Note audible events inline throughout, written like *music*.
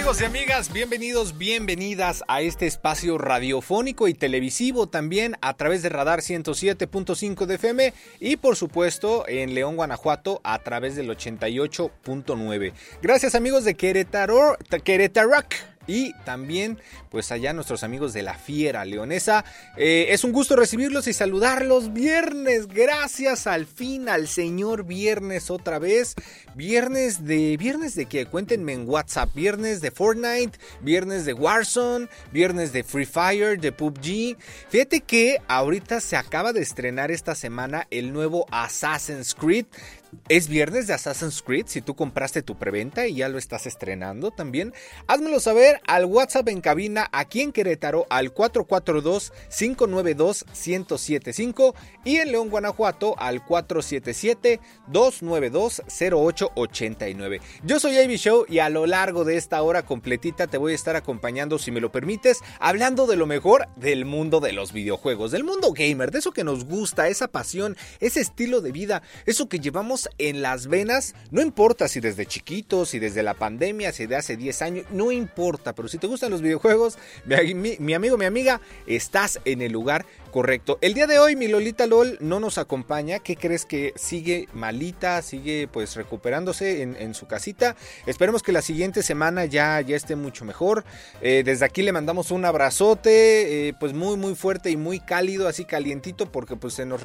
Amigos y amigas? Bienvenidos, bienvenidas a este espacio radiofónico y televisivo también a través de Radar 107.5 de FM y por supuesto en León, Guanajuato a través del 88.9. Gracias amigos de Querétaro, Querétaro y también pues allá nuestros amigos de la Fiera Leonesa. Eh, es un gusto recibirlos y saludarlos viernes, gracias al fin al señor viernes otra vez. Viernes de viernes de que cuéntenme en WhatsApp, viernes de Fortnite, viernes de Warzone, viernes de Free Fire, de PUBG. Fíjate que ahorita se acaba de estrenar esta semana el nuevo Assassin's Creed. Es viernes de Assassin's Creed. Si tú compraste tu preventa y ya lo estás estrenando también, házmelo saber al WhatsApp en cabina aquí en Querétaro al 442-592-1075 y en León, Guanajuato al 477-292-0889. Yo soy Ivy Show y a lo largo de esta hora completita te voy a estar acompañando, si me lo permites, hablando de lo mejor del mundo de los videojuegos, del mundo gamer, de eso que nos gusta, esa pasión, ese estilo de vida, eso que llevamos en las venas, no importa si desde chiquitos, si desde la pandemia, si de hace 10 años, no importa, pero si te gustan los videojuegos, mi, mi, mi amigo, mi amiga, estás en el lugar correcto. El día de hoy mi Lolita LOL no nos acompaña. ¿Qué crees que sigue malita? Sigue pues recuperándose en, en su casita. Esperemos que la siguiente semana ya, ya esté mucho mejor. Eh, desde aquí le mandamos un abrazote eh, pues muy muy fuerte y muy cálido, así calientito porque pues se nos,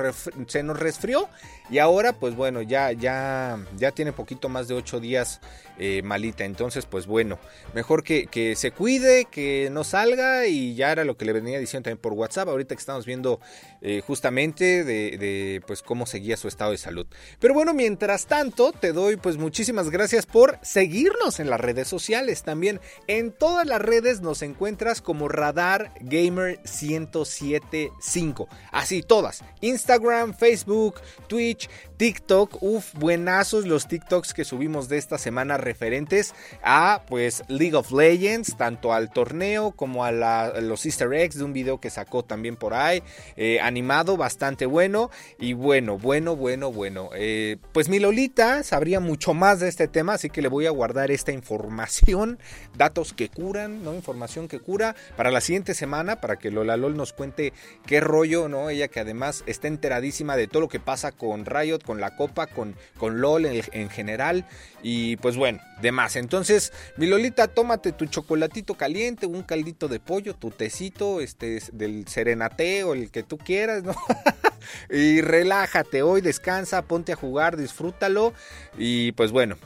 se nos resfrió. Y ahora pues bueno, ya, ya, ya tiene poquito más de 8 días eh, malita. Entonces pues bueno, mejor que, que se cuide, que no salga y ya era lo que le venía diciendo también por WhatsApp. Ahorita que estamos viendo eh, justamente de, de, pues cómo seguía su estado de salud. Pero bueno, mientras tanto, te doy pues muchísimas gracias por seguirnos en las redes sociales también. En todas las redes nos encuentras como Radar Gamer 1075. Así todas. Instagram, Facebook, Twitch, TikTok. Uf, buenazos los TikToks que subimos de esta semana referentes a pues League of Legends, tanto al torneo como a los easter eggs de un video que sacó también por ahí. Eh, animado, bastante bueno. Y bueno, bueno, bueno, bueno. Eh, pues mi Lolita sabría mucho más de este tema, así que le voy a guardar esta información, datos que curan, ¿no? Información que cura para la siguiente semana, para que Lola LOL nos cuente qué rollo, ¿no? Ella que además está enteradísima de todo lo que pasa con Riot, con la Copa, con, con LOL en, en general. Y pues bueno, demás. Entonces, mi Lolita, tómate tu chocolatito caliente, un caldito de pollo, tu tecito, este, del serenate o el que tú quieras, ¿no? *laughs* y relájate hoy, descansa, ponte a jugar, disfrútalo. Y pues bueno,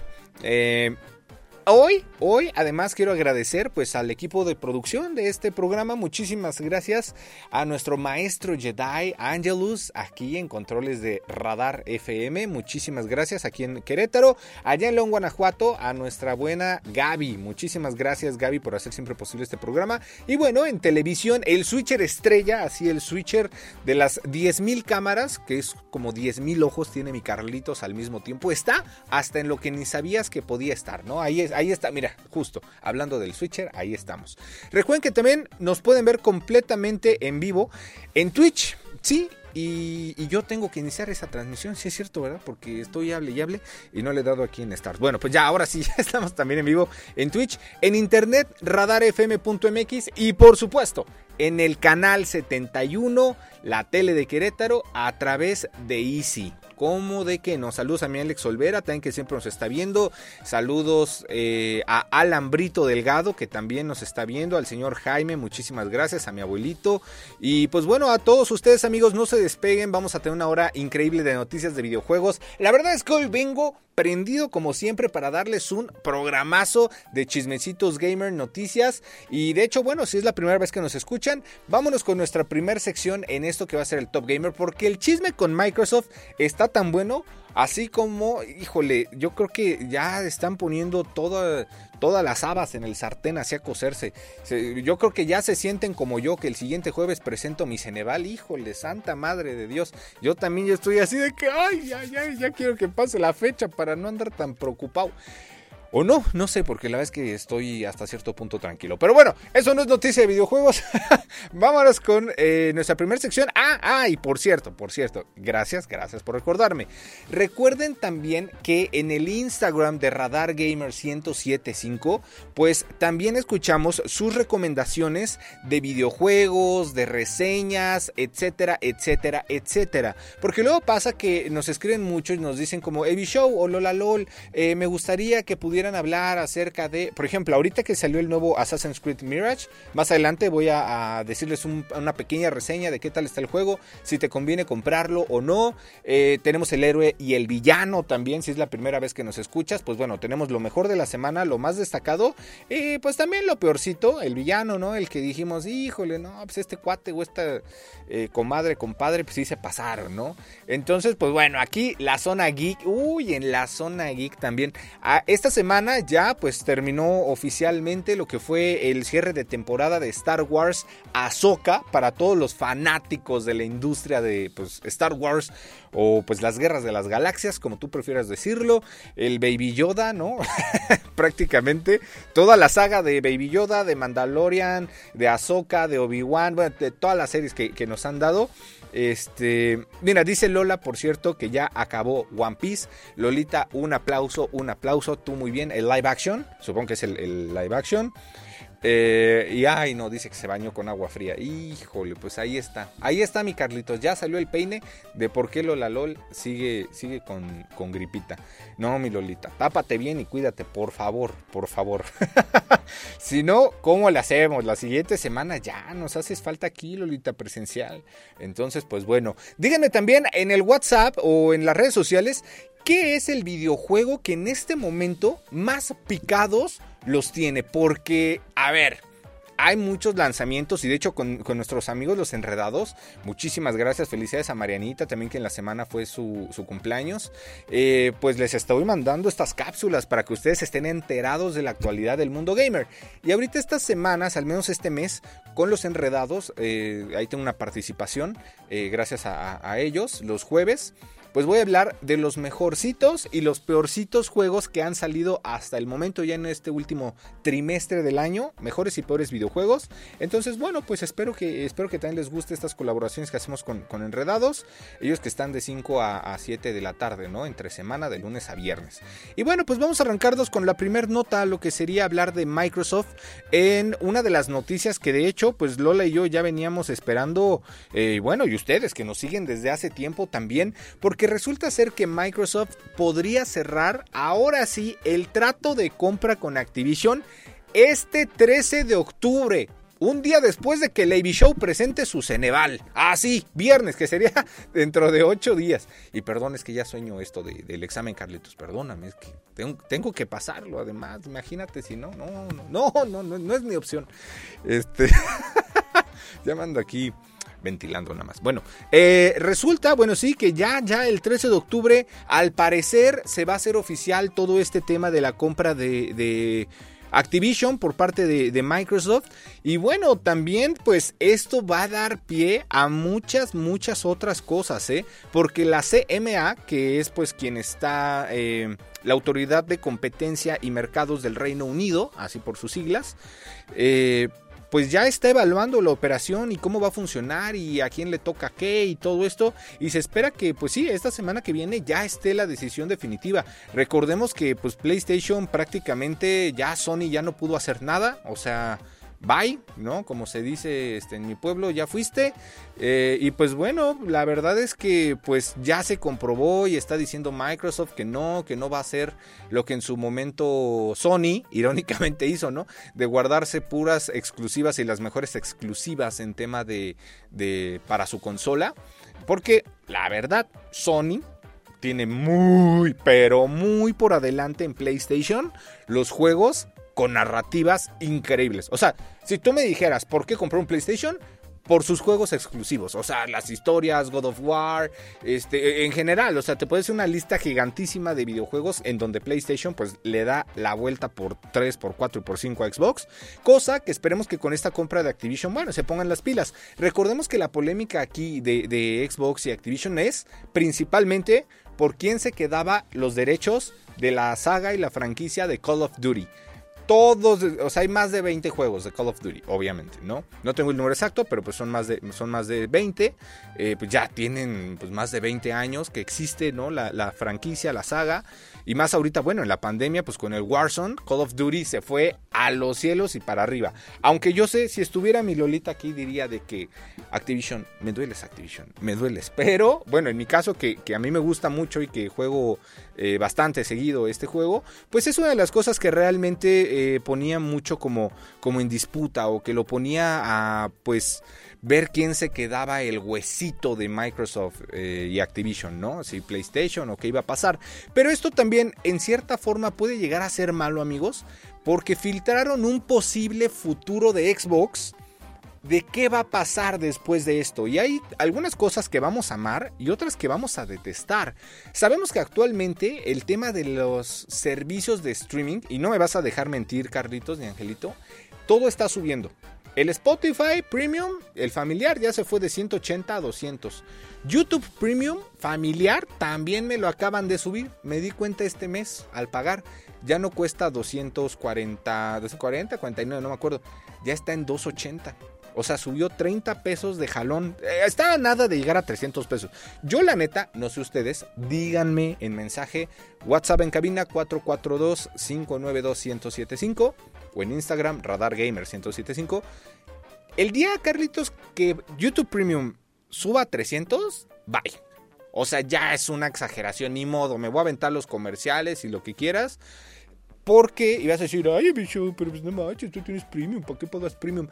eh, Hoy, hoy, además quiero agradecer pues al equipo de producción de este programa. Muchísimas gracias a nuestro maestro Jedi Angelus aquí en controles de Radar FM. Muchísimas gracias aquí en Querétaro, allá en León, Guanajuato, a nuestra buena Gaby. Muchísimas gracias Gaby por hacer siempre posible este programa. Y bueno, en televisión, el switcher estrella, así el switcher de las 10.000 cámaras, que es como 10.000 ojos tiene mi Carlitos al mismo tiempo, está hasta en lo que ni sabías que podía estar, ¿no? Ahí es ahí está, mira, justo hablando del switcher, ahí estamos. Recuerden que también nos pueden ver completamente en vivo en Twitch, sí. Y, yo tengo que iniciar esa transmisión, sí es cierto, ¿verdad? Porque estoy hable y hable y no le he dado aquí en Start. Bueno, pues ya, ahora sí, *laughs* ya estamos también en vivo en Twitch, en internet, radarfm.mx y por supuesto en el canal 71, la tele de Querétaro, a través de Easy como de que nos saludos a mi Alex Olvera, también que siempre nos está viendo. Saludos eh, a Alan Brito Delgado, que también nos está viendo. Al señor Jaime, muchísimas gracias. A mi abuelito. Y pues bueno, a todos ustedes, amigos, no se despeguen. Vamos a tener una hora increíble de noticias de videojuegos. La verdad es que hoy vengo prendido como siempre para darles un programazo de chismecitos gamer noticias y de hecho bueno si es la primera vez que nos escuchan vámonos con nuestra primera sección en esto que va a ser el Top Gamer porque el chisme con Microsoft está tan bueno Así como, híjole, yo creo que ya están poniendo todas las habas en el sartén hacia cocerse. Yo creo que ya se sienten como yo, que el siguiente jueves presento mi Ceneval. Híjole, santa madre de Dios. Yo también ya estoy así de que, ay, ya, ya quiero que pase la fecha para no andar tan preocupado. O no, no sé, porque la verdad es que estoy hasta cierto punto tranquilo. Pero bueno, eso no es noticia de videojuegos. *laughs* Vámonos con eh, nuestra primera sección. Ah, ah, y por cierto, por cierto, gracias, gracias por recordarme. Recuerden también que en el Instagram de Radar Gamer 1075, pues también escuchamos sus recomendaciones de videojuegos, de reseñas, etcétera, etcétera, etcétera. Porque luego pasa que nos escriben mucho y nos dicen como Evi Show o Lola LOL, eh, me gustaría que pudiera hablar acerca de, por ejemplo, ahorita que salió el nuevo Assassin's Creed Mirage, más adelante voy a, decirles una pequeña reseña de qué tal está el juego, si te conviene comprarlo o no. Eh, tenemos el héroe y el villano también, si es la primera vez que nos escuchas, pues bueno, tenemos lo mejor de la semana, lo más destacado, y pues también lo peorcito, el villano, ¿no? El que dijimos, híjole, no, pues este cuate o esta eh, comadre, compadre, pues sí se pasaron, ¿no? Entonces, pues bueno, aquí la zona geek, uy, en la zona geek también. Ah, esta semana ya pues terminó oficialmente lo que fue el cierre de temporada de Star Wars Ahsoka para todos los fanáticos de la industria de pues, Star Wars o pues las guerras de las galaxias, como tú prefieras decirlo, el Baby Yoda, ¿no? *laughs* Prácticamente toda la saga de Baby Yoda, de Mandalorian, de Ahsoka, de Obi-Wan, de todas las series que, que nos han dado. Este, mira, dice Lola, por cierto, que ya acabó One Piece. Lolita, un aplauso, un aplauso. Tú muy bien. El live action, supongo que es el live action. Eh, y ay, no, dice que se bañó con agua fría. Híjole, pues ahí está. Ahí está mi Carlitos. Ya salió el peine de por qué Lola LOL sigue, sigue con, con gripita. No, mi Lolita, tápate bien y cuídate, por favor, por favor. *laughs* si no, ¿cómo le hacemos? La siguiente semana ya nos haces falta aquí, Lolita, presencial. Entonces, pues bueno, díganme también en el WhatsApp o en las redes sociales ¿Qué es el videojuego que en este momento más picados los tiene? Porque, a ver, hay muchos lanzamientos y de hecho con, nuestros amigos los enredados, muchísimas gracias, felicidades a Marianita también que en la semana fue su, cumpleaños, eh, pues les estoy mandando estas cápsulas para que ustedes estén enterados de la actualidad del mundo gamer. Y ahorita estas semanas, al menos este mes, con los enredados, eh, ahí tengo una participación, eh, gracias a ellos, los jueves pues voy a hablar de los mejorcitos y los peorcitos juegos que han salido hasta el momento ya en este último trimestre del año, mejores y peores videojuegos. Entonces, bueno, pues espero que, espero que también les guste estas colaboraciones que hacemos con, Enredados, ellos que están de 5 a, 7 de la tarde, ¿no? Entre semana, de lunes a viernes. Y bueno, pues vamos a arrancarnos con la primera nota, lo que sería hablar de Microsoft en una de las noticias que de hecho, pues Lola y yo ya veníamos esperando, eh, bueno, y ustedes que nos siguen desde hace tiempo también, porque que resulta ser que Microsoft podría cerrar ahora sí el trato de compra con Activision este 13 de octubre. Un día después de que Lady Show presente su Ceneval. Ah, sí, viernes, que sería *laughs* dentro de ocho días. Y perdón, es que ya sueño esto del examen, Carlitos. Perdóname, es que tengo, tengo, que pasarlo. Además, imagínate si no, no, no, no, no, no, no es mi opción. Este. *laughs* llamando aquí ventilando nada más. Bueno, eh, resulta, bueno, sí, que ya, ya el 13 de octubre, al parecer, se va a hacer oficial todo este tema de la compra de, Activision por parte de, Microsoft. Y bueno, también pues esto va a dar pie a muchas, muchas otras cosas, ¿eh? Porque la CMA, que es pues quien está, eh, la Autoridad de Competencia y Mercados del Reino Unido, así por sus siglas, eh, pues ya está evaluando la operación y cómo va a funcionar y a quién le toca qué y todo esto. Y se espera que, pues sí, esta semana que viene ya esté la decisión definitiva. Recordemos que pues PlayStation prácticamente ya Sony ya no pudo hacer nada. O sea, bye, ¿no? Como se dice este, en mi pueblo, ya fuiste. Eh, y pues bueno, la verdad es que pues ya se comprobó y está diciendo Microsoft que no, que no va a ser lo que en su momento Sony, *laughs* irónicamente hizo, ¿no? De guardarse puras exclusivas y las mejores exclusivas en tema de para su consola. Porque la verdad, Sony tiene muy, pero muy por adelante en PlayStation los juegos con narrativas increíbles. O sea, si tú me dijeras por qué compré un PlayStation, por sus juegos exclusivos, o sea, las historias, God of War, este, en general, o sea, te puedes hacer una lista gigantísima de videojuegos en donde PlayStation pues le da la vuelta por 3, por 4 y por 5 a Xbox, cosa que esperemos que con esta compra de Activision, bueno, se pongan las pilas. Recordemos que la polémica aquí de, de Xbox y Activision es principalmente por quién se quedaba los derechos de la saga y la franquicia de Call of Duty todos, o sea, hay más de 20 juegos de Call of Duty, obviamente, ¿no? No tengo el número exacto, pero pues son más de, son más de 20, eh, pues ya tienen pues más de 20 años que existe, ¿no? La, la, franquicia, la saga, y más ahorita, bueno, en la pandemia, pues con el Warzone, Call of Duty se fue a los cielos y para arriba. Aunque yo sé, si estuviera mi Lolita aquí, diría de que Activision, me dueles Activision, me dueles, pero bueno, en mi caso, que, que a mí me gusta mucho y que juego eh, bastante seguido este juego, pues es una de las cosas que realmente eh, ponía mucho como, como en disputa o que lo ponía a pues ver quién se quedaba el huesito de Microsoft eh, y Activision, ¿no? Si PlayStation o qué iba a pasar. Pero esto también en cierta forma puede llegar a ser malo amigos, porque filtraron un posible futuro de Xbox de qué va a pasar después de esto. Y hay algunas cosas que vamos a amar y otras que vamos a detestar. Sabemos que actualmente el tema de los servicios de streaming, y no me vas a dejar mentir Carlitos ni Angelito, todo está subiendo. El Spotify Premium, el familiar, ya se fue de 180 a 200. YouTube Premium familiar también me lo acaban de subir. Me di cuenta este mes al pagar. Ya no cuesta 240, 240, 49, no me acuerdo. Ya está en 280. O sea, subió 30 pesos de jalón. Eh, estaba nada de llegar a 300 pesos. Yo la neta, no sé ustedes, díganme en mensaje WhatsApp en cabina 442-592-1075 o en Instagram Radar Gamer 1075. El día, Carlitos, que YouTube Premium suba a 300, bye. O sea, ya es una exageración, ni modo. Me voy a aventar los comerciales y lo que quieras. Porque ibas a decir, ay, bicho, pero pues no manches, tú tienes premium, ¿para qué pagas premium?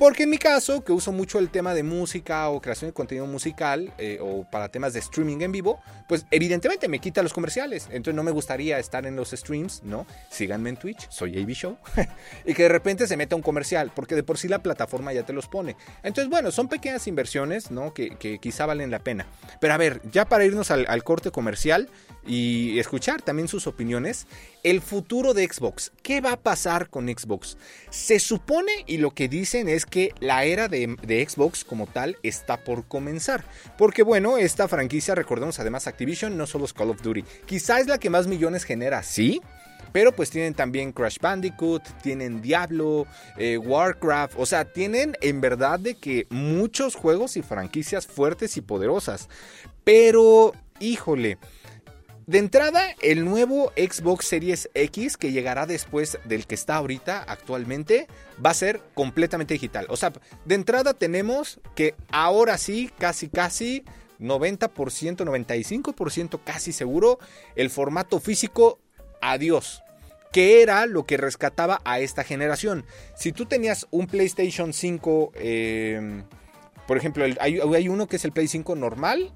Porque en mi caso, que uso mucho el tema de música o creación de contenido musical eh, o para temas de streaming en vivo, pues evidentemente me quita los comerciales. Entonces no me gustaría estar en los streams, ¿no? Síganme en Twitch, soy AB Show. *laughs* y que de repente se meta un comercial, porque de por sí la plataforma ya te los pone. Entonces, bueno, son pequeñas inversiones, ¿no? Que, quizá valen la pena. Pero a ver, ya para irnos al corte comercial y escuchar también sus opiniones, el futuro de Xbox. ¿Qué va a pasar con Xbox? Se supone y lo que dicen es que la era de, Xbox como tal está por comenzar. Porque bueno, esta franquicia, recordemos además Activision, no solo es Call of Duty. Quizá es la que más millones genera, sí. Pero pues tienen también Crash Bandicoot, tienen Diablo, eh, Warcraft, o sea, tienen en verdad de que muchos juegos y franquicias fuertes y poderosas. Pero, híjole, de entrada, el nuevo Xbox Series X que llegará después del que está ahorita actualmente va a ser completamente digital. O sea, de entrada tenemos que ahora sí, casi casi 90%, 95% casi seguro, el formato físico, adiós. Que era lo que rescataba a esta generación. Si tú tenías un PlayStation 5, em, por ejemplo, hay, hay uno que es el Play 5 normal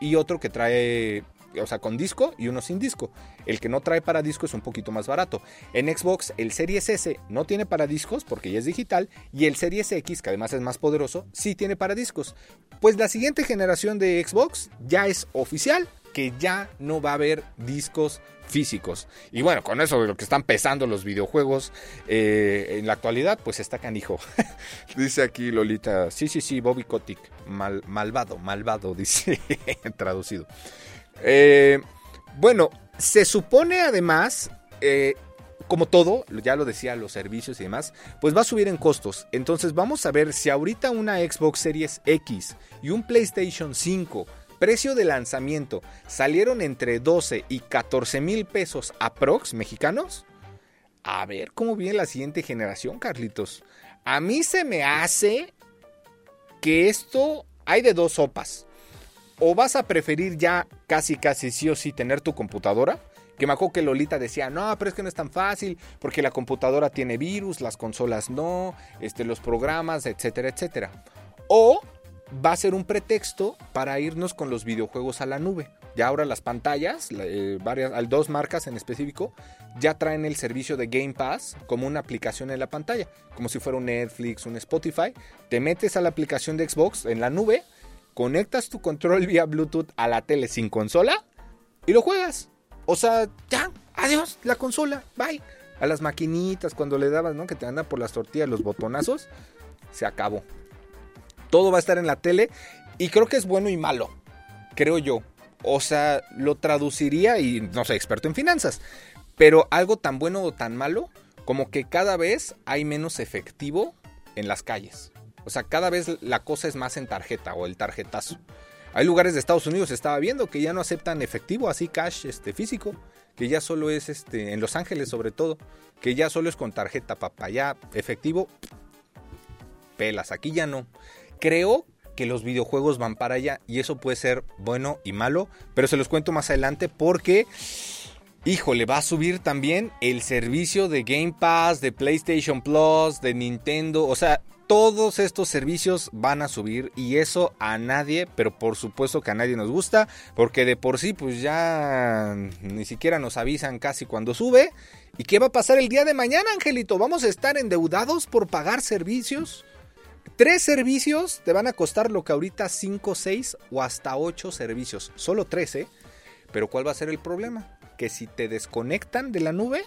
y otro que trae o sea, con disco y uno sin disco. El que no trae para disco es un poquito más barato. En Xbox el Series S no tiene para discos porque ya es digital y el Series X, que además es más poderoso, sí tiene para discos. Pues la siguiente generación de Xbox ya es oficial que ya no va a haber discos físicos. Y bueno, con eso de lo que están pesando los videojuegos eh, en la actualidad, pues está canijo. *laughs* dice aquí Lolita, sí, sí, sí, Bobby Kotick, mal, malvado, malvado, *laughs* dice traducido. Eh, bueno, se supone además, eh, como todo, ya lo decía, los servicios y demás, pues va a subir en costos. Entonces vamos a ver si ahorita una Xbox Series X y un PlayStation 5, precio de lanzamiento, salieron entre 12 y 14 mil pesos aprox mexicanos. A ver cómo viene la siguiente generación, Carlitos. A mí se me hace que esto hay de dos sopas. O vas a preferir ya casi casi sí o sí tener tu computadora. Que me acuerdo que Lolita decía, no, pero es que no es tan fácil, porque la computadora tiene virus, las consolas no, este, los programas, etcétera, etcétera. O va a ser un pretexto para irnos con los videojuegos a la nube. Ya ahora las pantallas, eh, varias, dos marcas en específico, ya traen el servicio de Game Pass como una aplicación en la pantalla, como si fuera un Netflix, un Spotify. Te metes a la aplicación de Xbox en la nube, conectas tu control vía Bluetooth a la tele sin consola y lo juegas. O sea, ya, adiós, la consola, bye. A las maquinitas cuando le dabas, ¿no? Que te andan por las tortillas los botonazos, se acabó. Todo va a estar en la tele y creo que es bueno y malo, creo yo. O sea, lo traduciría y no soy experto en finanzas, pero algo tan bueno o tan malo como que cada vez hay menos efectivo en las calles. O sea, cada vez la cosa es más en tarjeta o el tarjetazo. Hay lugares de Estados Unidos, estaba viendo, que ya no aceptan efectivo, así cash este, físico, que ya solo es este, en Los Ángeles sobre todo, que ya solo es con tarjeta, papá, ya efectivo, pelas, aquí ya no. Creo que los videojuegos van para allá y eso puede ser bueno y malo, pero se los cuento más adelante porque híjole, va a subir también el servicio de Game Pass, de PlayStation Plus, de Nintendo, o sea, todos estos servicios van a subir y eso a nadie, pero por supuesto que a nadie nos gusta, porque de por sí pues ya ni siquiera nos avisan casi cuando sube. ¿Y qué va a pasar el día de mañana, Angelito? ¿Vamos a estar endeudados por pagar servicios? Tres servicios te van a costar lo que ahorita 5, 6 o hasta 8 servicios. Solo 13. ¿eh? Pero ¿cuál va a ser el problema? que si te desconectan de la nube,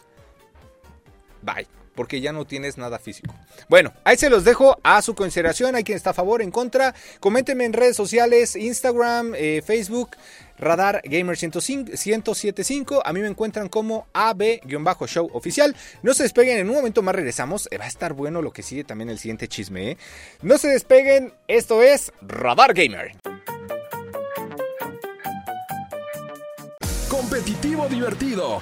bye porque ya no tienes nada físico. Bueno, ahí se los dejo a su consideración. Hay quien está a favor, en contra. Coméntenme en redes sociales, Instagram, eh, Facebook, Radar Gamer 1075. A mí me encuentran como AB-show oficial. No se despeguen, en un momento más regresamos. Eh, va a estar bueno lo que sigue también el siguiente chisme. ¿eh? No se despeguen, esto es Radar Gamer. competitivo divertido.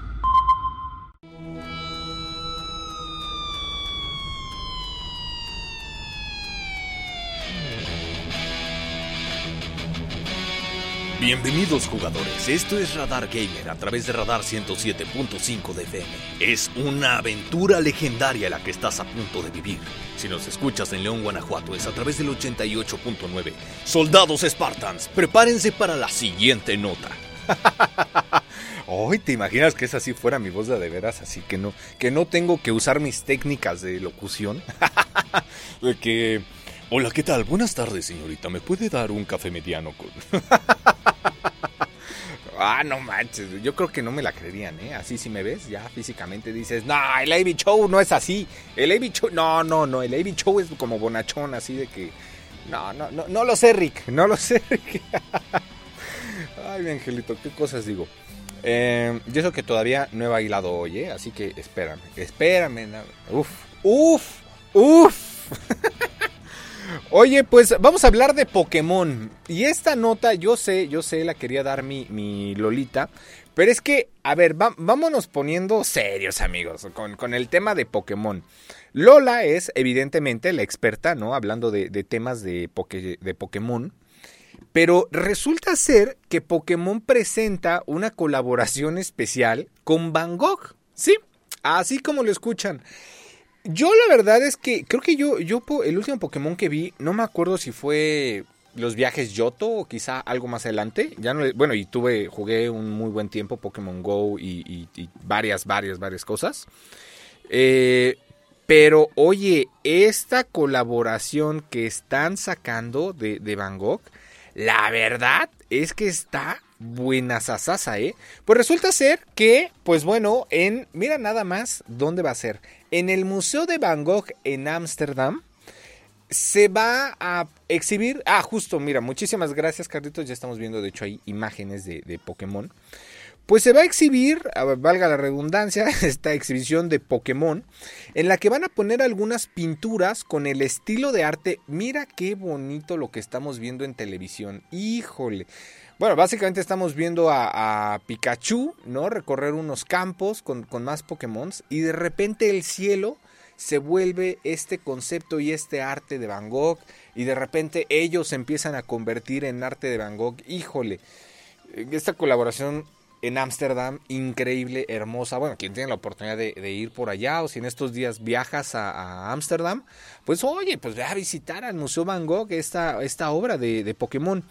Bienvenidos jugadores, esto es Radar Gamer a través de Radar 107.5 de FM. Es una aventura legendaria la que estás a punto de vivir. Si nos escuchas en León, Guanajuato, es a través del 88.9. Soldados Spartans, prepárense para la siguiente nota. *laughs* Hoy te imaginas que esa sí fuera mi voz de, de veras, así que no, que no tengo que usar mis técnicas de locución. *laughs* de que Hola, ¿qué tal? Buenas tardes, señorita. ¿Me puede dar un café mediano con.? *laughs* ah, no manches. Yo creo que no me la creerían, ¿eh? Así si me ves, ya físicamente dices, no, el AB Show no es así. El AB Show, no, no, no. El AB Show es como bonachón, así de que. No, no, no, no lo sé, Rick. No lo sé, Rick. *laughs* Ay, mi angelito, ¿qué cosas digo? Eh, yo eso que todavía no he bailado hoy, ¿eh? Así que espérame, espérame. Uf, uf, uf. *laughs* Oye, pues vamos a hablar de Pokémon. Y esta nota, yo sé, yo sé, la quería dar mi, Lolita. Pero es que, a ver, vámonos poniendo serios, amigos, con, el tema de Pokémon. Lola es, evidentemente, la experta, ¿no? Hablando de, temas de, de Pokémon. Pero resulta ser que Pokémon presenta una colaboración especial con Van Gogh. Sí, así como lo escuchan. Yo la verdad es que creo que yo, yo el último Pokémon que vi, no me acuerdo si fue los viajes Yoto o quizá algo más adelante. Ya no, bueno, y tuve, jugué un muy buen tiempo Pokémon Go y, varias, varias, varias cosas. Eh, pero oye, esta colaboración que están sacando de, de Van Gogh, la verdad es que está buena sasasa, ¿eh? Pues resulta ser que, pues bueno, en, mira nada más dónde va a ser. En el Museo de Van Gogh en Ámsterdam se va a exhibir, ah, justo, mira, muchísimas gracias Carlitos, ya estamos viendo de hecho ahí imágenes de, de Pokémon. Pues se va a exhibir, valga la redundancia, *laughs* esta exhibición de Pokémon, en la que van a poner algunas pinturas con el estilo de arte. Mira qué bonito lo que estamos viendo en televisión. Híjole, Bueno, básicamente estamos viendo a, Pikachu, ¿no? Recorrer unos campos con, con más Pokémon y de repente el cielo se vuelve este concepto y este arte de Van Gogh y de repente ellos se empiezan a convertir en arte de Van Gogh. Híjole, esta colaboración en Ámsterdam, increíble, hermosa. Bueno, quien tiene la oportunidad de, ir por allá o si en estos días viajas a Ámsterdam, pues oye, pues ve a visitar al Museo Van Gogh esta, esta obra de, de Pokémon.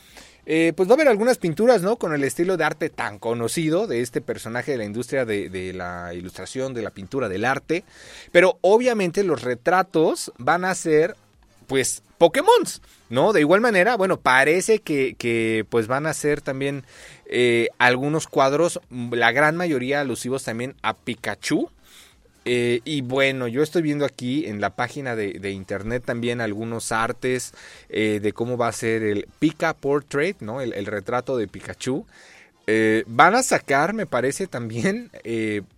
Eh, pues va a haber algunas pinturas, ¿no? Con el estilo de arte tan conocido de este personaje de la industria de, de, la ilustración, de la pintura, del arte. Pero obviamente los retratos van a ser, pues, Pokémon, ¿no? De igual manera, bueno, parece que, que pues van a ser también eh, algunos cuadros, la gran mayoría alusivos también a Pikachu. Eh, y bueno, yo estoy viendo aquí en la página de, internet también algunos artes eh, de cómo va a ser el Pika Portrait, ¿no? El, retrato de Pikachu. van a sacar, me parece también,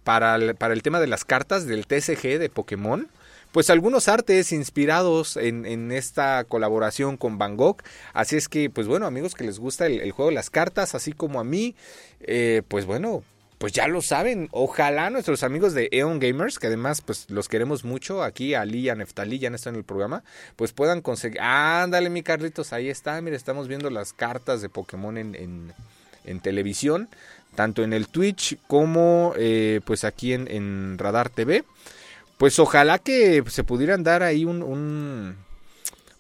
para, para el tema de las cartas del TCG de Pokémon pues algunos artes inspirados en, esta colaboración con Van Gogh. Así es que, pues bueno, amigos que les gusta el, juego de las cartas, así como a mí, eh, pues bueno, pues ya lo saben. Ojalá nuestros amigos de Eon Gamers, que además pues los queremos mucho, aquí Ali y ya no están en el programa, pues puedan conseguir... Ándale mi Carlitos, ahí está, mire, estamos viendo las cartas de Pokémon en, en, televisión, tanto en el Twitch como eh, pues aquí en, en Radar TV pues ojalá que se pudieran dar ahí un,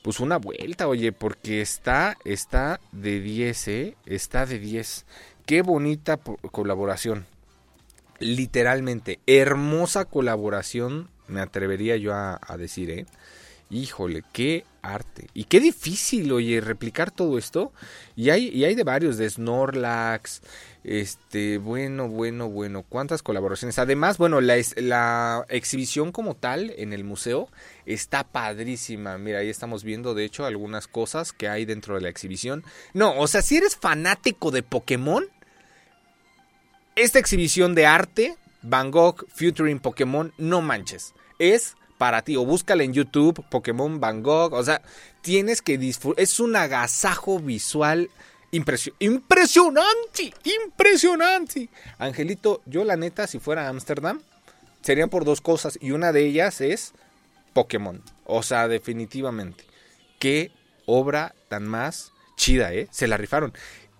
pues una vuelta, oye, porque está, está de 10, ¿eh? Está de 10. Qué bonita colaboración. Literalmente, hermosa colaboración, me atrevería yo a, decir, ¿eh? Híjole, qué arte. Y qué difícil, oye, replicar todo esto. Y hay, y hay de varios, de Snorlax, este, bueno, bueno, bueno, cuántas colaboraciones. Además, bueno, la, la exhibición como tal en el museo está padrísima. Mira, ahí estamos viendo, de hecho, algunas cosas que hay dentro de la exhibición. No, o sea, si eres fanático de Pokémon, esta exhibición de arte, Van Gogh Futuring Pokémon, no manches. Es para ti. O búscala en YouTube, Pokémon Van Gogh. O sea, tienes que disfrutar. Es un agasajo visual impresionante, impresionante. Angelito, yo la neta, si fuera a Ámsterdam, serían por dos cosas. Y una de ellas es Pokémon. O sea, definitivamente. Qué obra tan más chida, ¿eh? Se la rifaron.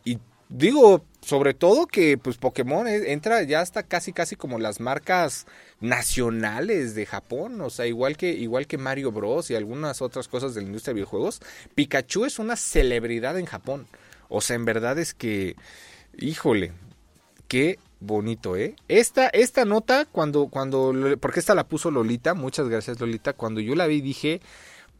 Y digo, sobre todo que pues Pokémon entra ya hasta casi casi como las marcas nacionales de Japón, o sea, igual que igual que Mario Bros y algunas otras cosas de la industria de videojuegos, Pikachu es una celebridad en Japón. O sea, en verdad es que, híjole, qué bonito, ¿eh? Esta, esta nota, cuando, cuando, porque esta la puso Lolita, muchas gracias Lolita, cuando yo la vi dije,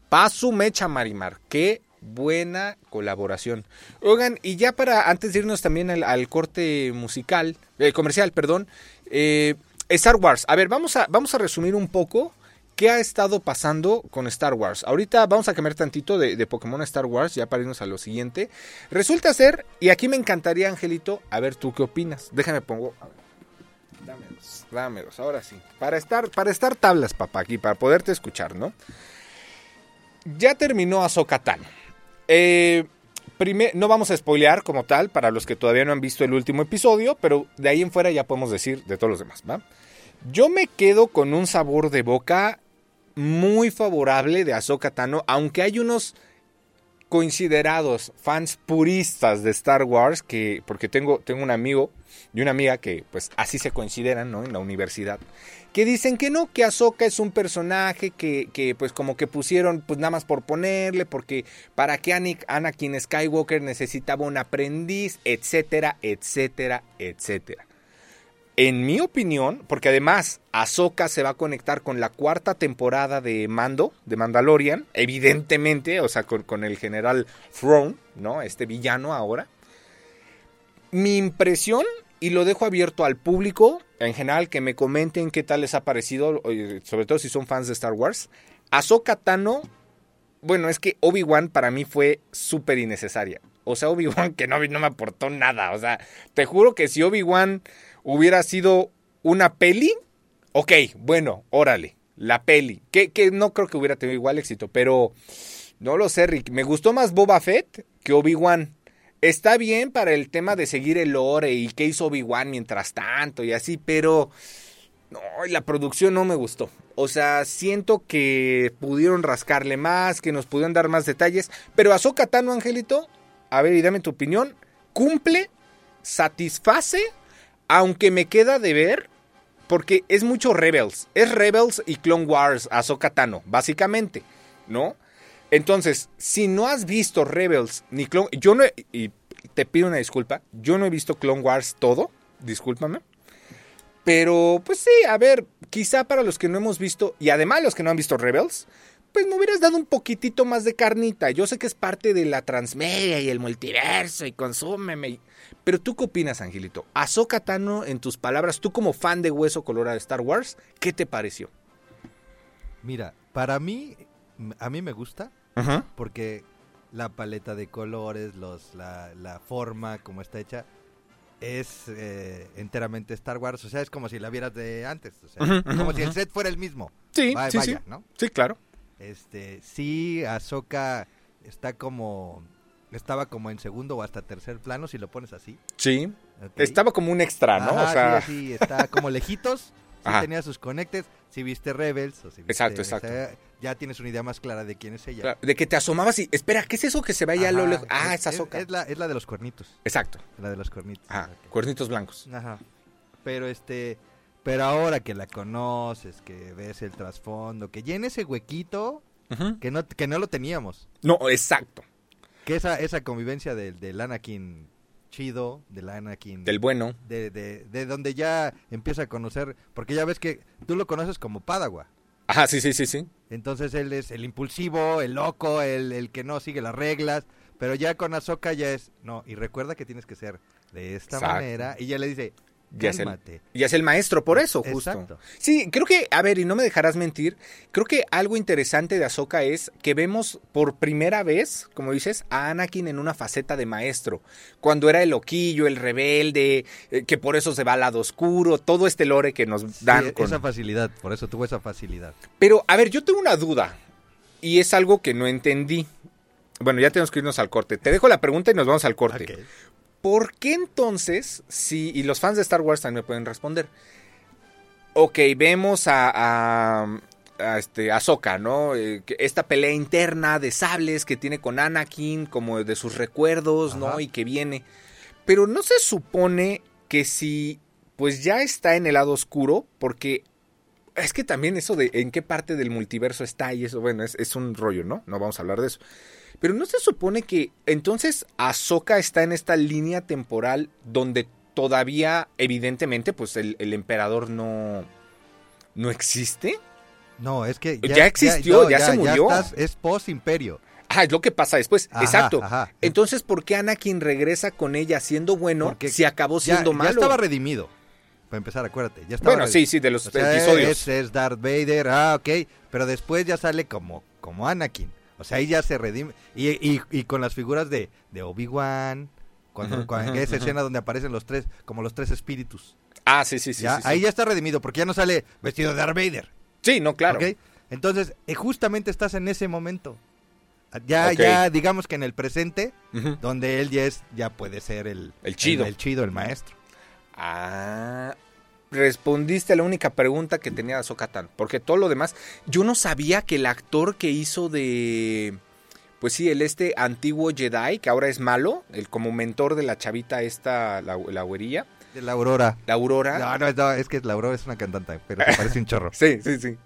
paso mecha Marimar, qué buena colaboración. Oigan, y ya para, antes de irnos también al, corte musical, eh, comercial, perdón, eh, Star Wars, a ver, vamos a, vamos a resumir un poco ¿Qué ha estado pasando con Star Wars? Ahorita vamos a cambiar tantito de, Pokémon a Star Wars, ya para irnos a lo siguiente. Resulta ser, y aquí me encantaría, Angelito, a ver tú qué opinas. Déjame pongo. Dámelos, ahora sí. Para estar, para estar tablas, papá, aquí, para poderte escuchar, ¿no? Ya terminó Ahsoka. Eh, no vamos a spoilear como tal para los que todavía no han visto el último episodio, pero de ahí en fuera ya podemos decir de todos los demás, ¿va? Yo me quedo con un sabor de boca muy favorable de Ahsoka Tano, aunque hay unos considerados fans puristas de Star Wars que porque tengo tengo un amigo y una amiga que pues así se consideran, ¿no? En la universidad que dicen que no, que Ahsoka es un personaje que, que, pues como que pusieron pues nada más por ponerle, porque para que Anakin Skywalker necesitaba un aprendiz, etcétera, etcétera, etcétera. En mi opinión, porque además Ahsoka se va a conectar con la cuarta temporada de Mando, de Mandalorian, evidentemente, o sea, con, el general Throne, ¿no? Este villano ahora. Mi impresión, y lo dejo abierto al público, en general, que me comenten qué tal les ha parecido, sobre todo si son fans de Star Wars. Ahsoka Tano, bueno, es que Obi-Wan para mí fue súper innecesaria. O sea, Obi-Wan que no, no me aportó nada. O sea, te juro que si Obi-Wan hubiera sido una peli, ok, bueno, órale, la peli. Que, que no creo que hubiera tenido igual éxito, pero no lo sé, Rick. Me gustó más Boba Fett que Obi-Wan. está bien para el tema de seguir el lore y qué hizo Obi-Wan mientras tanto y así, pero no, la producción no me gustó. O sea, siento que pudieron rascarle más, que nos pudieron dar más detalles, pero Ahsoka Tano, Angelito, a ver y dame tu opinión, cumple, satisface, aunque me queda de ver porque es mucho Rebels. Es Rebels y Clone Wars, Ahsoka Tano, básicamente, ¿no? Entonces, si no has visto Rebels ni Clone... Yo no... y te pido una disculpa. Yo no he visto Clone Wars todo. Discúlpame. Pero, pues sí, a ver, quizá para los que no hemos visto, y además los que no han visto Rebels, pues me hubieras dado un poquitito más de carnita. Yo sé que es parte de la transmedia y el multiverso y consúmeme. Pero tú qué opinas, Angelito? Ahsoka Tano, en tus palabras, tú como fan de Hueso Colorado de Star Wars, ¿qué te pareció? Mira, para mí, a mí me gusta porque la paleta de colores, los, la, la forma como está hecha, es eh, enteramente Star Wars. O sea, es como si la vieras de antes. O sea, como si el set fuera el mismo. Sí, sí, sí. ¿no? Sí, claro. Este, sí, Ahsoka está como estaba como en segundo o hasta tercer plano, si lo pones así. Sí. Estaba como un extra, ¿no? o sea... sí, está como lejitos. Sí *laughs* tenía sus conectes. Si viste Rebels o si viste, Exacto, exacto. ya tienes una idea más clara de quién es ella. de que te asomabas y, espera, ¿qué es eso que se ve allá a lo lejos? Ah, es, Azoka. Es, la, es la de los cuernitos. Exacto. La de los cuernitos. Ah, cuernitos blancos. Ajá. Pero este, pero ahora que la conoces, que ves el trasfondo, que llena ese huequito que, no, que no lo teníamos. No, exacto. Que esa, esa convivencia del, del Anakin chido, del Anakin... Del bueno. De, de, de, donde ya empieza a conocer, porque ya ves que tú lo conoces como Padagua. Ajá, sí, sí, sí, sí. Entonces él es el impulsivo, el loco, el, el que no sigue las reglas, pero ya con Ahsoka ya es, no, y recuerda que tienes que ser de esta manera, y ya le dice, y es, el, y es el maestro por eso, justo. Sí, creo que, a ver, y no me dejarás mentir, creo que algo interesante de Ahsoka es que vemos por primera vez, como dices, a Anakin en una faceta de maestro. Cuando era el loquillo, el rebelde, eh, que por eso se va al lado oscuro, todo este lore que nos dan. con... Esa facilidad, por eso tuvo esa facilidad. Pero, a ver, yo tengo una duda, y es algo que no entendí. Bueno, ya tenemos que irnos al corte. Te dejo la pregunta y nos vamos al corte. ¿Por qué entonces, si, y los fans de Star Wars también me pueden responder, ok, vemos a, a, a este, Ahsoka, ¿no? Eh, esta pelea interna de sables que tiene con Anakin, como de sus recuerdos, ¿no? Y que viene. Pero no se supone que si, pues ya está en el lado oscuro, porque es que también eso de en qué parte del multiverso está y eso, bueno, es, es un rollo, ¿no? No vamos a hablar de eso. Pero no se supone que entonces Ahsoka está en esta línea temporal donde todavía, evidentemente, pues el, emperador no, no existe. No, es que ya, existió, ya, se murió. es post imperio. Ah, es lo que pasa después. Exacto. Entonces, ¿por qué Anakin regresa con ella siendo bueno Porque si acabó siendo malo? Ya estaba redimido. Para empezar, acuérdate. Ya estaba bueno, sí, sí, de los episodios. Es, es, Darth Vader, ah, ok. Pero después ya sale como, como Anakin. O sea, ahí ya se redime. Y, y, y con las figuras de, de Obi-Wan, cuando, esa escena donde aparecen los tres, como los tres espíritus. Ah, sí, sí, sí. ahí ya está redimido, porque ya no sale vestido de Darth Vader. Sí, no, claro. Entonces, eh, justamente estás en ese momento. Ya, ya, digamos que en el presente, donde él ya es, ya puede ser el, el chido. El, chido, el maestro. Ah, respondiste a la única pregunta que tenía Sokatan. Porque todo lo demás, yo no sabía que el actor que hizo de. Pues sí, el este antiguo Jedi, que ahora es malo, el como mentor de la chavita esta, la, la güerilla. De la Aurora. La Aurora. No, no, no, es que la Aurora es una cantante, pero se parece un chorro. *laughs* sí, sí, sí.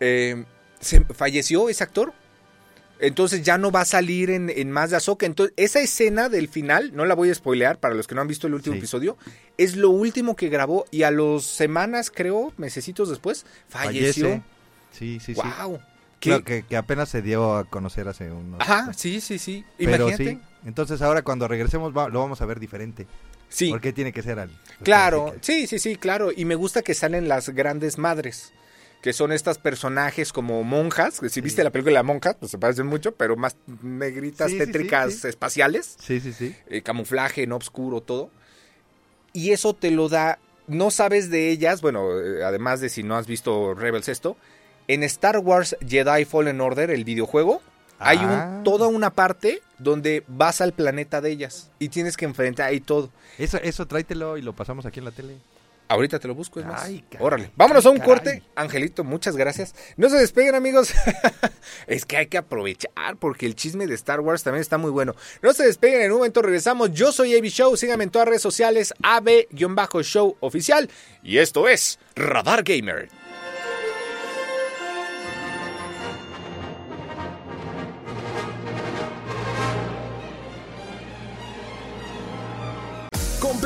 Eh, ¿se ¿Falleció ese actor? Entonces ya no va a salir en, más de Ahsoka. Entonces, esa escena del final, no la voy a spoilear para los que no han visto el último episodio, es lo último que grabó y a los semanas, creo, mesecitos después, falleció. Sí, sí, wow. sí. que, que, apenas se dio a conocer hace unos... Ajá, sí, sí, sí. Pero sí, entonces ahora cuando regresemos lo vamos a ver diferente. Sí. Porque tiene que ser al... Claro, sí, sí, sí, claro. Y me gusta que salen las grandes madres que son estas personajes como monjas, que si viste la película de la monja, pues se parecen mucho, pero más negritas, tétricas, espaciales. Sí, sí, sí. Eh, camuflaje, no oscuro, todo. Y eso te lo da, no sabes de ellas, bueno, eh, además de si no has visto Rebels esto, en Star Wars Jedi Fallen Order, el videojuego, Hay un, ah. toda una parte donde vas al planeta de ellas y tienes que enfrentar ahí todo. Eso, eso tráetelo y lo pasamos aquí en la tele. Ahorita te lo busco, es más. Órale. Vámonos a un corte. Angelito, muchas gracias. No se despeguen, amigos. *laughs* es que hay que aprovechar porque el chisme de Star Wars también está muy bueno. No se despeguen, en un momento regresamos. Yo soy AB Show. Síganme en todas las redes sociales. AB-Show oficial. Y esto es Radar Gamer.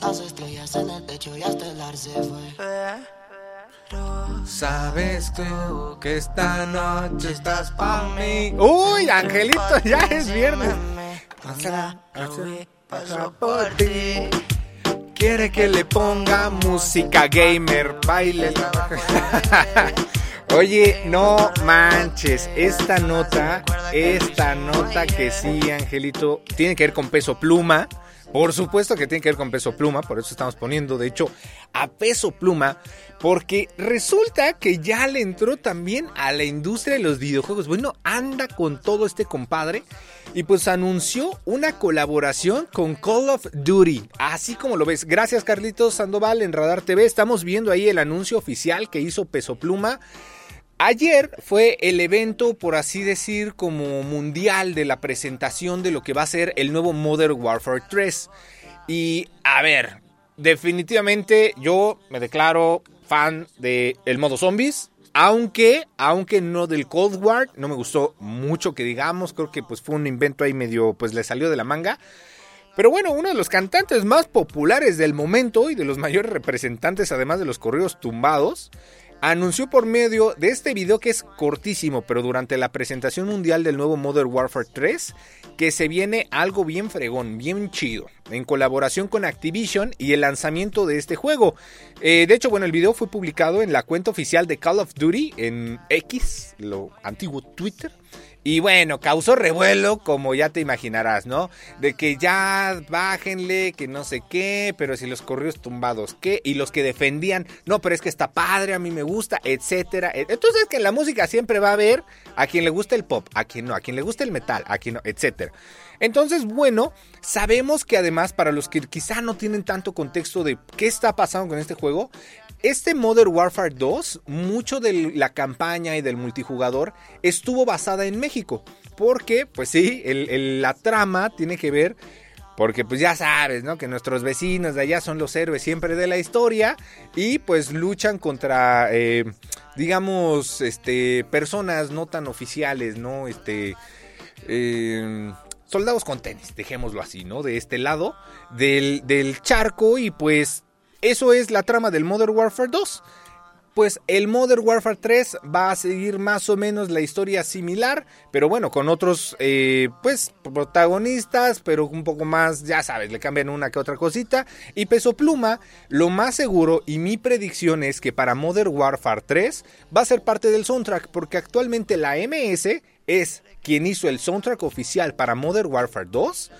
Las estrellas en el techo y hasta el arce fue. Sabes tú que esta noche estás pa' mí. Uy, Angelito, ya es viernes. Por ti. Quiere que le ponga música gamer, baile. *laughs* Oye, no manches, esta nota, esta nota que sí, Angelito, tiene que ver con peso pluma. Por supuesto que tiene que ver con peso pluma, por eso estamos poniendo, de hecho, a peso pluma, porque resulta que ya le entró también a la industria de los videojuegos. Bueno, anda con todo este compadre y pues anunció una colaboración con Call of Duty, así como lo ves. Gracias Carlitos Sandoval en Radar TV, estamos viendo ahí el anuncio oficial que hizo peso pluma. Ayer fue el evento, por así decir, como mundial de la presentación de lo que va a ser el nuevo Modern Warfare 3. Y a ver, definitivamente yo me declaro fan del el modo zombies. Aunque, aunque no del Cold War, no me gustó mucho que digamos, creo que pues fue un invento ahí medio, pues le salió de la manga. Pero bueno, uno de los cantantes más populares del momento y de los mayores representantes, además de los correos tumbados, anunció por medio de este video que es cortísimo, pero durante la presentación mundial del nuevo Modern Warfare 3, que se viene algo bien fregón, bien chido, en colaboración con Activision y el lanzamiento de este juego. Eh, de hecho, bueno, el video fue publicado en la cuenta oficial de Call of Duty en X, lo antiguo Twitter. Y bueno, causó revuelo, como ya te imaginarás, ¿no? De que ya bájenle, que no sé qué, pero si los corridos tumbados, ¿qué? Y los que defendían, no, pero es que está padre, a mí me gusta, etcétera. Entonces, que en la música siempre va a haber a quien le gusta el pop, a quien no, a quien le gusta el metal, a quien no, etcétera. Entonces, bueno, sabemos que además para los que quizá no tienen tanto contexto de qué está pasando con este juego, este Modern Warfare 2, mucho de la campaña y del multijugador estuvo basada en México. Porque, pues sí, la trama tiene que ver porque pues ya sabes, ¿no? Que nuestros vecinos de allá son los héroes siempre de la historia y pues luchan contra, eh, digamos, este, personas no tan oficiales, ¿no? Este, eh, soldados con tenis, dejémoslo así, ¿no? De este lado del, del charco y pues eso es la trama del Modern Warfare 2. Pues el Modern Warfare 3 va a seguir más o menos la historia similar, pero bueno, con otros eh, pues protagonistas, pero un poco más, ya sabes, le cambian una que otra cosita. Y Peso Pluma, lo más seguro y mi predicción es que para Modern Warfare 3 va a ser parte del soundtrack, porque actualmente la MS es quien hizo el soundtrack oficial para Modern Warfare 2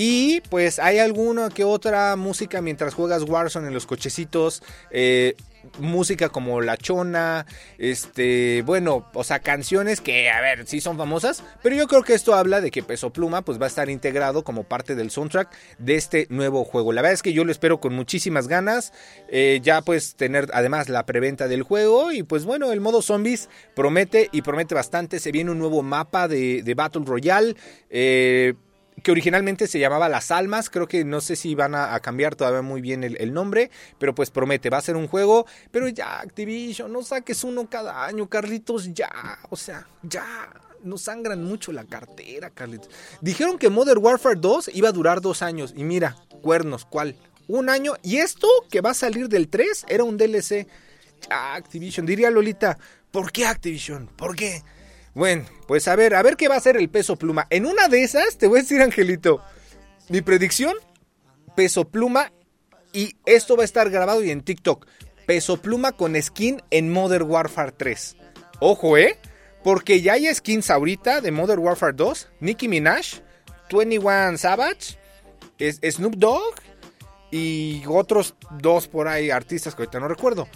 y pues hay alguna que otra música mientras juegas Warzone en los cochecitos. Eh, música como La Chona, este, bueno, o sea, canciones que, a ver, sí son famosas, pero yo creo que esto habla de que Peso Pluma pues va a estar integrado como parte del soundtrack de este nuevo juego. La verdad es que yo lo espero con muchísimas ganas, eh, ya pues tener además la preventa del juego y pues bueno, el modo zombies promete y promete bastante, se viene un nuevo mapa de, de Battle Royale, eh, que originalmente se llamaba Las Almas, creo que no sé si van a, cambiar todavía muy bien el, nombre, pero pues promete, va a ser un juego, pero ya Activision, no saques uno cada año, Carlitos, ya, o sea, ya, nos sangran mucho la cartera, Carlitos. Dijeron que Modern Warfare 2 iba a durar dos años, y mira, cuernos, ¿cuál? Un año, y esto que va a salir del 3 era un DLC. Ya, Activision, diría Lolita, ¿por qué Activision? ¿Por qué? Bueno, pues a ver, a ver qué va a ser el peso pluma. En una de esas, te voy a decir, Angelito, mi predicción, peso pluma, y esto va a estar grabado y en TikTok. Peso pluma con skin en Modern Warfare 3. Ojo, ¿eh? Porque ya hay skins ahorita de Modern Warfare 2. Nicki Minaj, 21 Savage, Snoop Dogg y otros dos por ahí artistas que ahorita no recuerdo.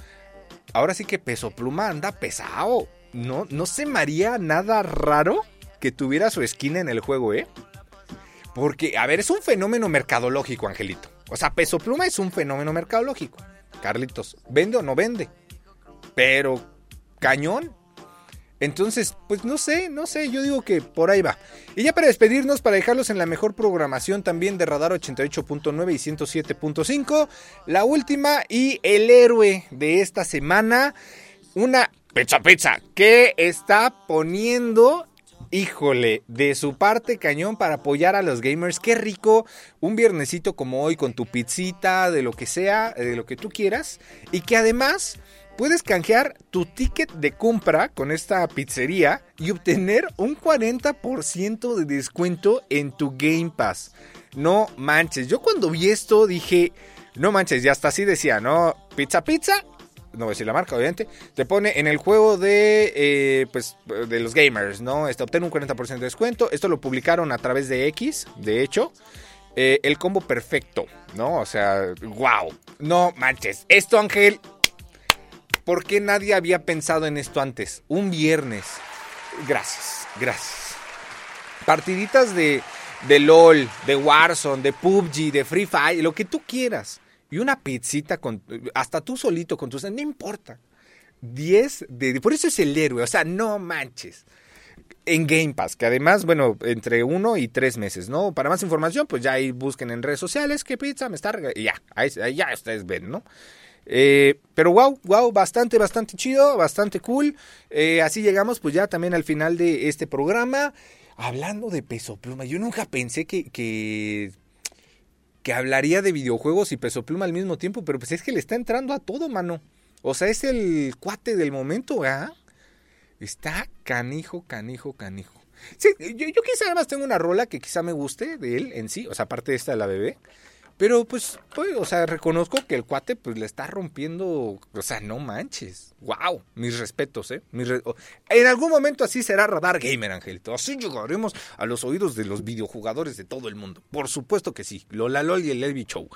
Ahora sí que Peso Pluma anda pesado no, no se me haría nada raro que tuviera su esquina en el juego, ¿eh? Porque, a ver, es un fenómeno mercadológico, Angelito. O sea, Peso Pluma es un fenómeno mercadológico. Carlitos, ¿vende o no vende? Pero, cañón. Entonces, pues no sé, no sé, yo digo que por ahí va. Y ya para despedirnos, para dejarlos en la mejor programación también de Radar 88.9 y 107.5, la última y el héroe de esta semana, una Pizza Pizza, ¿qué está poniendo híjole, de su parte cañón para apoyar a los gamers. Qué rico un viernesito como hoy con tu pizzita, de lo que sea, de lo que tú quieras. Y que además puedes canjear tu ticket de compra con esta pizzería y obtener un 40% de descuento en tu Game Pass. No manches, yo cuando vi esto dije, no manches, ya hasta así decía, ¿no? Pizza Pizza no voy a decir la marca, obviamente, te pone en el juego de, eh, pues, de los gamers, ¿no? Este, obtén un 40% de descuento. Esto lo publicaron a través de X, de hecho. Eh, el combo perfecto, ¿no? O sea, wow. No manches. Esto, Ángel, ¿por qué nadie había pensado en esto antes? Un viernes. Gracias, gracias. Partiditas de, de LOL, de Warzone, de PUBG, de Free Fire, lo que tú quieras y una pizzita con, hasta tú solito con tus, no importa. 10 de, por eso es el héroe, o sea, no manches. En Game Pass, que además, bueno, entre uno y tres meses, ¿no? Para más información, pues ya ahí busquen en redes sociales qué pizza me está y ya, ahí, ya ustedes ven, ¿no? Eh, pero wow, wow, bastante, bastante chido, bastante cool. Eh, así llegamos pues ya también al final de este programa. Hablando de peso pluma, yo nunca pensé que, que que hablaría de videojuegos y peso pluma al mismo tiempo, pero pues es que le está entrando a todo, mano. O sea, es el cuate del momento, ¿ah? Está canijo, canijo, canijo. Sí, yo, yo quizá además tengo una rola que quizá me guste de él en sí, o sea, aparte de esta de la bebé. Pero pues, pues, o sea, reconozco que el cuate pues le está rompiendo, o sea, no manches. Wow, mis respetos, ¿eh? en algún momento así será Radar Gamer, Angelito. Así llegaremos a los oídos de los videojugadores de todo el mundo. Por supuesto que sí. Lola LOL y el Elvi Show.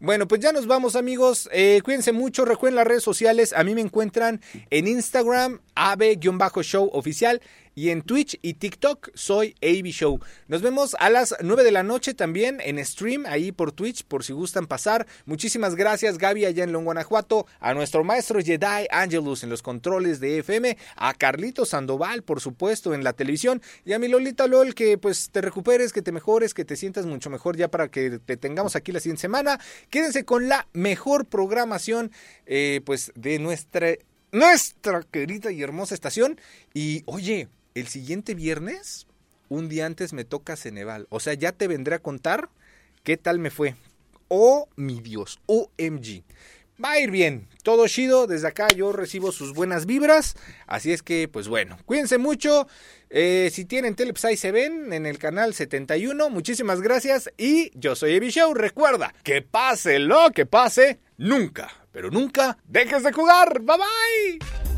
Bueno, pues ya nos vamos amigos. Eh, cuídense mucho, recuerden las redes sociales. A mí me encuentran en Instagram, ave-show oficial. Y en Twitch y TikTok soy AB Show. Nos vemos a las 9 de la noche también en stream ahí por Twitch por si gustan pasar. Muchísimas gracias Gaby allá en Long Guanajuato, a nuestro maestro Jedi Angelus en los controles de FM, a Carlito Sandoval por supuesto en la televisión y a mi Lolita LOL que pues te recuperes, que te mejores, que te sientas mucho mejor ya para que te tengamos aquí la siguiente semana. Quédense con la mejor programación eh, pues de nuestra nuestra querida y hermosa estación. Y oye, el siguiente viernes, un día antes me toca Ceneval. O sea, ya te vendré a contar qué tal me fue. Oh, mi Dios, OMG. Va a ir bien, todo chido, desde acá yo recibo sus buenas vibras, así es que pues bueno, cuídense mucho, eh, si tienen Teleps ahí se ven en el canal 71, muchísimas gracias y yo soy Evi Show, recuerda, que pase lo que pase, nunca, pero nunca dejes de jugar, bye bye.